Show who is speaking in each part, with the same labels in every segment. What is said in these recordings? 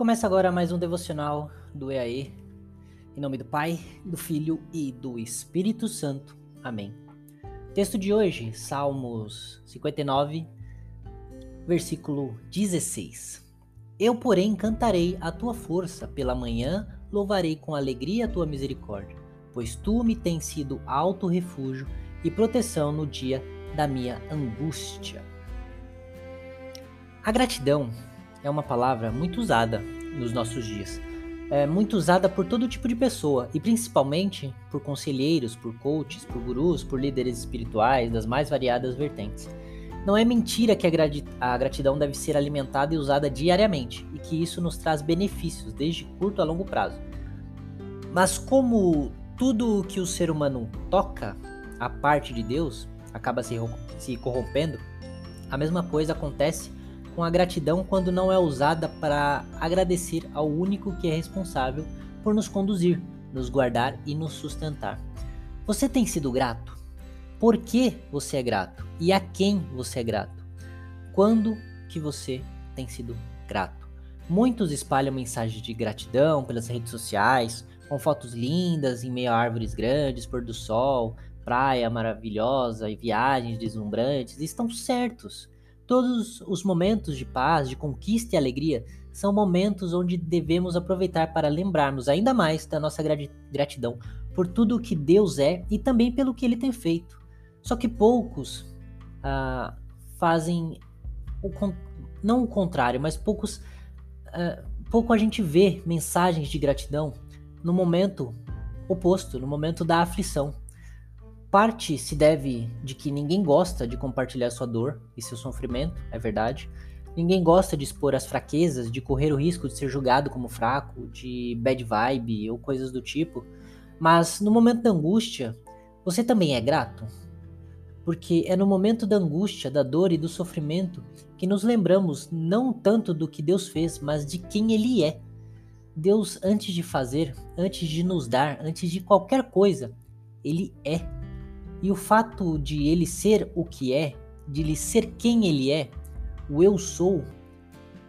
Speaker 1: Começa agora mais um devocional do EAE. Em nome do Pai, do Filho e do Espírito Santo. Amém. Texto de hoje, Salmos 59, versículo 16. Eu, porém, cantarei a tua força, pela manhã louvarei com alegria a tua misericórdia, pois tu me tens sido alto refúgio e proteção no dia da minha angústia. A gratidão é uma palavra muito usada nos nossos dias. É muito usada por todo tipo de pessoa e principalmente por conselheiros, por coaches, por gurus, por líderes espirituais das mais variadas vertentes. Não é mentira que a gratidão deve ser alimentada e usada diariamente e que isso nos traz benefícios desde curto a longo prazo. Mas como tudo que o ser humano toca, a parte de Deus, acaba se corrompendo, a mesma coisa acontece com a gratidão quando não é usada para agradecer ao único que é responsável por nos conduzir, nos guardar e nos sustentar. Você tem sido grato? Por que você é grato? E a quem você é grato? Quando que você tem sido grato? Muitos espalham mensagens de gratidão pelas redes sociais, com fotos lindas em meio a árvores grandes, pôr do sol, praia maravilhosa e viagens deslumbrantes. Estão certos. Todos os momentos de paz, de conquista e alegria são momentos onde devemos aproveitar para lembrarmos ainda mais da nossa gratidão por tudo o que Deus é e também pelo que Ele tem feito. Só que poucos ah, fazem o não o contrário, mas poucos ah, pouco a gente vê mensagens de gratidão no momento oposto, no momento da aflição. Parte se deve de que ninguém gosta de compartilhar sua dor e seu sofrimento, é verdade. Ninguém gosta de expor as fraquezas, de correr o risco de ser julgado como fraco, de bad vibe ou coisas do tipo. Mas no momento da angústia, você também é grato? Porque é no momento da angústia, da dor e do sofrimento que nos lembramos não tanto do que Deus fez, mas de quem Ele é. Deus, antes de fazer, antes de nos dar, antes de qualquer coisa, Ele é e o fato de ele ser o que é, de ele ser quem ele é, o eu sou,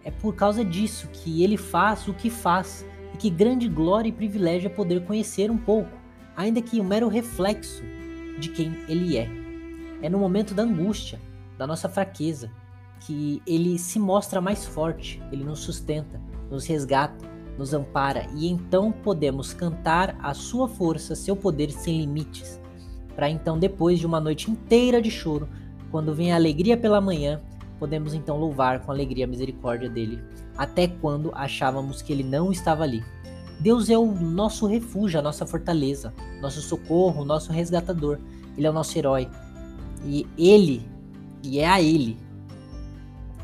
Speaker 1: é por causa disso que ele faz o que faz e que grande glória e privilégio é poder conhecer um pouco, ainda que um mero reflexo de quem ele é. É no momento da angústia, da nossa fraqueza, que ele se mostra mais forte, ele nos sustenta, nos resgata, nos ampara e então podemos cantar a sua força, seu poder sem limites para então, depois de uma noite inteira de choro, quando vem a alegria pela manhã, podemos então louvar com alegria a misericórdia dele, até quando achávamos que ele não estava ali. Deus é o nosso refúgio, a nossa fortaleza, nosso socorro, nosso resgatador. Ele é o nosso herói. E ele, e é a ele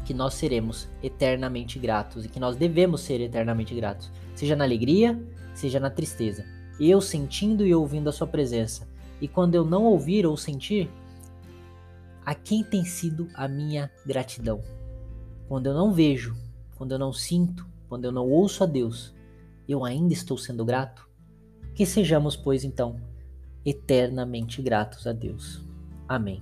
Speaker 1: que nós seremos eternamente gratos e que nós devemos ser eternamente gratos, seja na alegria, seja na tristeza. Eu sentindo e ouvindo a sua presença, e quando eu não ouvir ou sentir, a quem tem sido a minha gratidão? Quando eu não vejo, quando eu não sinto, quando eu não ouço a Deus, eu ainda estou sendo grato? Que sejamos, pois, então, eternamente gratos a Deus. Amém.